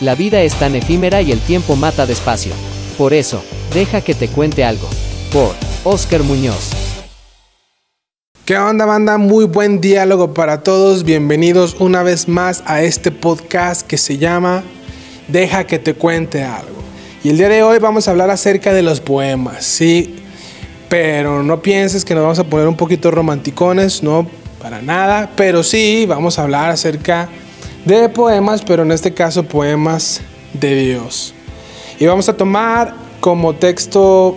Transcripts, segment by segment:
La vida es tan efímera y el tiempo mata despacio. Por eso, deja que te cuente algo. Por Oscar Muñoz. ¿Qué onda banda? Muy buen diálogo para todos. Bienvenidos una vez más a este podcast que se llama Deja que te cuente algo. Y el día de hoy vamos a hablar acerca de los poemas, sí. Pero no pienses que nos vamos a poner un poquito romanticones, no, para nada. Pero sí, vamos a hablar acerca de poemas, pero en este caso poemas de Dios. Y vamos a tomar como texto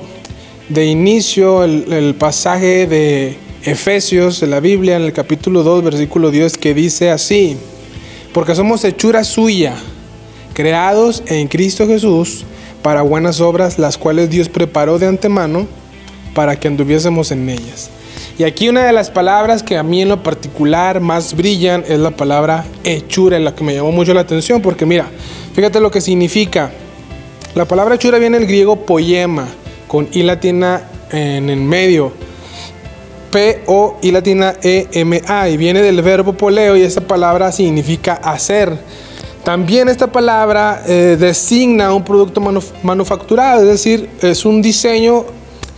de inicio el, pasaje de Efesios de la Biblia en el capítulo 2, versículo 10, que dice así, porque somos hechura suya, creados en Cristo Jesús para buenas obras, las cuales Dios preparó de antemano para que anduviésemos en ellas. Y aquí una de las palabras que a mí en lo particular más brillan es la palabra hechura, en la que me llamó mucho la atención, porque mira, fíjate lo que significa. La palabra hechura viene del griego poema, con i latina en el medio. P-O I latina E-M-A y viene del verbo poleo y esa palabra significa hacer. También esta palabra eh, designa un producto manufacturado, es decir, es un diseño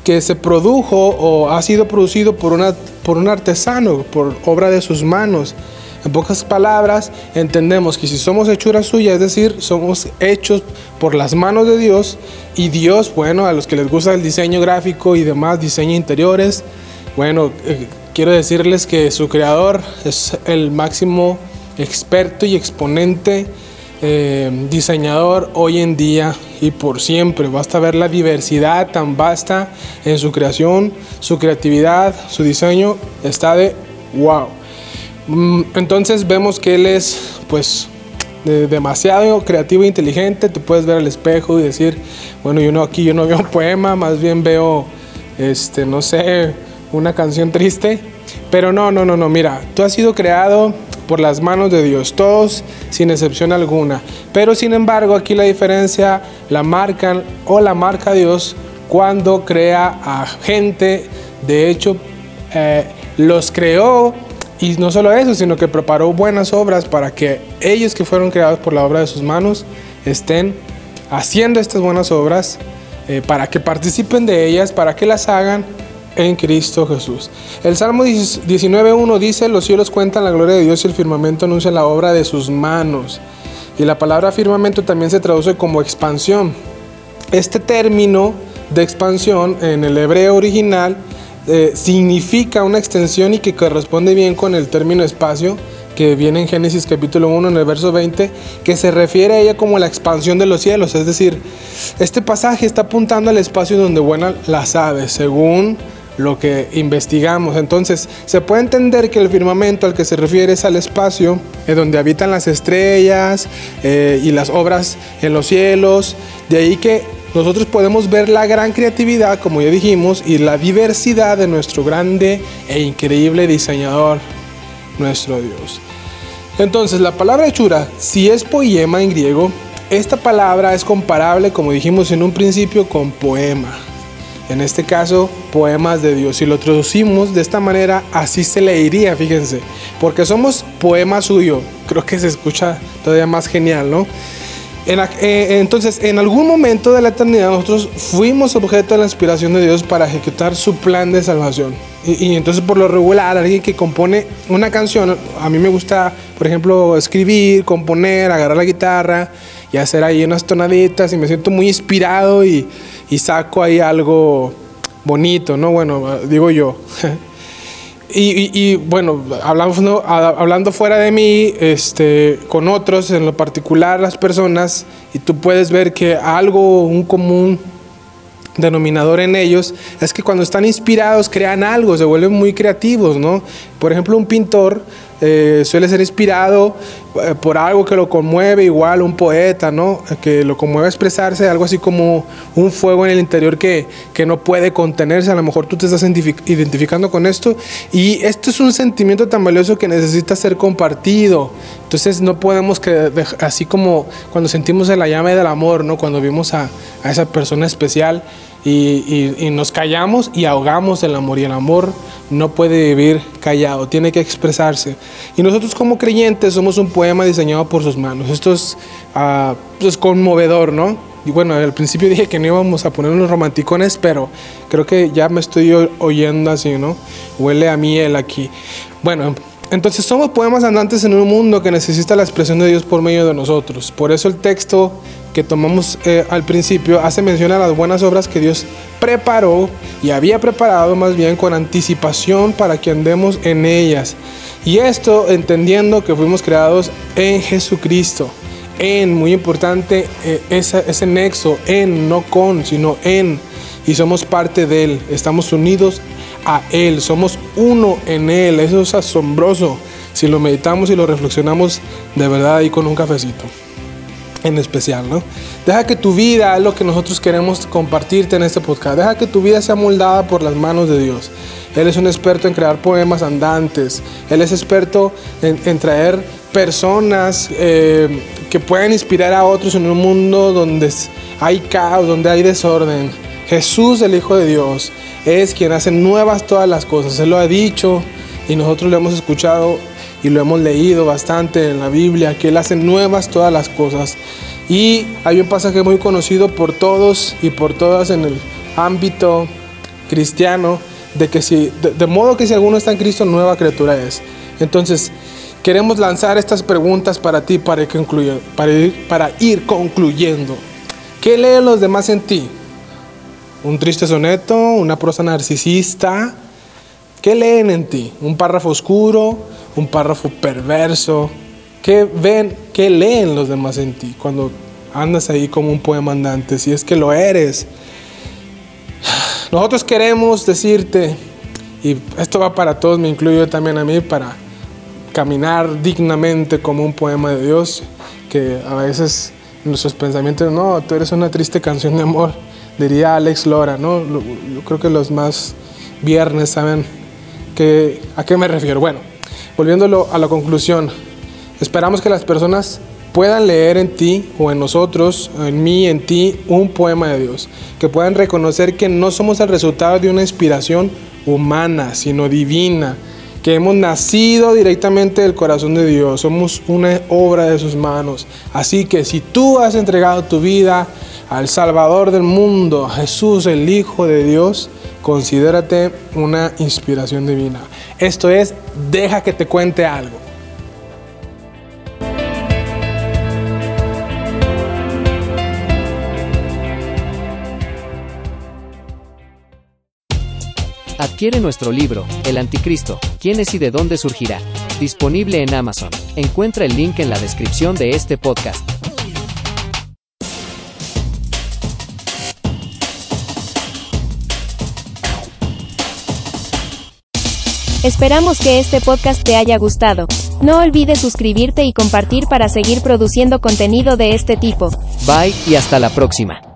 que se produjo o ha sido producido por, una, por un artesano, por obra de sus manos. En pocas palabras, entendemos que si somos hechura suya, es decir, somos hechos por las manos de Dios y Dios, bueno, a los que les gusta el diseño gráfico y demás, diseño interiores, bueno, eh, quiero decirles que su creador es el máximo experto y exponente eh, diseñador hoy en día y por siempre. Basta ver la diversidad tan vasta en su creación, su creatividad, su diseño está de wow. Mm, entonces vemos que él es pues demasiado creativo e inteligente. Te puedes ver al espejo y decir, bueno, yo no aquí yo no veo un poema, más bien veo este no sé, una canción triste. Pero no, no, no, no, mira, tú has sido creado por las manos de Dios, todos sin excepción alguna. Pero sin embargo, aquí la diferencia la marcan o la marca Dios cuando crea a gente. De hecho, eh, los creó y no solo eso, sino que preparó buenas obras para que ellos que fueron creados por la obra de sus manos estén haciendo estas buenas obras, eh, para que participen de ellas, para que las hagan en Cristo Jesús. El Salmo 19.1 dice, los cielos cuentan la gloria de Dios y el firmamento anuncia la obra de sus manos. Y la palabra firmamento también se traduce como expansión. Este término de expansión en el hebreo original eh, significa una extensión y que corresponde bien con el término espacio que viene en Génesis capítulo 1 en el verso 20, que se refiere a ella como la expansión de los cielos. Es decir, este pasaje está apuntando al espacio donde vuelan las aves, según lo que investigamos. Entonces, se puede entender que el firmamento al que se refiere es al espacio en donde habitan las estrellas eh, y las obras en los cielos. De ahí que nosotros podemos ver la gran creatividad, como ya dijimos, y la diversidad de nuestro grande e increíble diseñador, nuestro Dios. Entonces, la palabra hechura, si es poema en griego, esta palabra es comparable, como dijimos en un principio, con poema en este caso poemas de Dios. Si lo traducimos de esta manera, así se leería, fíjense, porque somos poema suyo. Creo que se escucha todavía más genial, ¿no? Eh, entonces, en algún momento de la eternidad nosotros fuimos objeto de la inspiración de Dios para ejecutar su plan de salvación. Y, y, entonces por lo regular, alguien que compone una canción, a mí me gusta, por ejemplo, escribir, componer, agarrar la guitarra y hacer ahí unas tonaditas y me siento muy inspirado y, y saco ahí algo bonito, ¿no? Bueno, digo yo. y, bueno, hablando, hablando fuera de mí, este, con otros, en lo particular las personas, y tú puedes ver que algo, un común denominador en ellos es que cuando están inspirados crean algo, se vuelven muy creativos, ¿no? Por ejemplo, un pintor eh, suele ser inspirado eh, por algo que lo conmueve, igual un poeta, ¿no? Que lo conmueve a expresarse, algo así como un fuego en el interior que, que no puede contenerse. A lo mejor tú te estás identificando con esto. Y esto es un sentimiento tan valioso que necesita ser compartido. Entonces no podemos que, así como cuando sentimos la llama del amor, ¿no? Cuando vimos a, a esa persona especial, y, y, nos callamos y ahogamos el amor y el amor no puede vivir callado, tiene que expresarse. Y nosotros como creyentes somos un poema diseñado por sus manos. Esto es uh, pues conmovedor, ¿no? Y bueno, al principio dije que no íbamos a poner unos romanticones, pero creo que ya me estoy oyendo así, ¿no? Huele a miel aquí. Bueno, entonces somos poemas andantes en un mundo que necesita la expresión de Dios por medio de nosotros. Por eso el texto que tomamos eh, al principio hace mención a las buenas obras que Dios preparó y había preparado más bien con anticipación para que andemos en ellas. Y esto entendiendo que fuimos creados en Jesucristo. En, muy importante, eh, ese, ese nexo, en, no con, sino en. Y somos parte de Él. Estamos unidos a Él. Somos uno en Él. Eso es asombroso. Si lo meditamos y lo reflexionamos de verdad ahí con un cafecito en especial, ¿no? Deja que tu vida es lo que nosotros queremos compartirte en este podcast. Deja que tu vida sea moldada por las manos de Dios. Él es un experto en crear poemas andantes. Él es experto en, traer personas eh, que puedan inspirar a otros en un mundo donde hay caos, donde hay desorden. Jesús, el Hijo de Dios, es quien hace nuevas todas las cosas. Él lo ha dicho y nosotros lo hemos escuchado y lo hemos leído bastante en la Biblia, que Él hace nuevas todas las cosas. Y hay un pasaje muy conocido por todos y por todas en el ámbito cristiano, de que si, de, modo que si alguno está en Cristo, nueva criatura es. Entonces, queremos lanzar estas preguntas para ti, para, que para, ir, para ir concluyendo. ¿Qué leen los demás en ti? ¿Un triste soneto? ¿Una prosa narcisista? ¿Qué leen en ti? ¿Un párrafo oscuro? un párrafo perverso. ¿Qué ven, qué leen los demás en ti cuando andas ahí como un poema andante? Si es que lo eres. Nosotros queremos decirte, y esto va para todos, me incluyo también a mí, para caminar dignamente como un poema de Dios, que a veces nuestros pensamientos, no, tú eres una triste canción de amor, diría Alex Lora, ¿no? Yo creo que los más viernes saben que, a qué me refiero. Bueno, volviéndolo a la conclusión, esperamos que las personas puedan leer en ti o en nosotros, en mí, en ti, un poema de Dios, que puedan reconocer que no somos el resultado de una inspiración humana, sino divina, que hemos nacido directamente del corazón de Dios, somos una obra de sus manos. Así que si tú has entregado tu vida al Salvador del mundo, Jesús, el Hijo de Dios, considérate una inspiración divina. Esto es, deja que te cuente algo. Adquiere nuestro libro, El Anticristo, ¿quién es y de dónde surgirá? Disponible en Amazon. Encuentra el link en la descripción de este podcast. Esperamos que este podcast te haya gustado. No olvides suscribirte y compartir para seguir produciendo contenido de este tipo. Bye y hasta la próxima.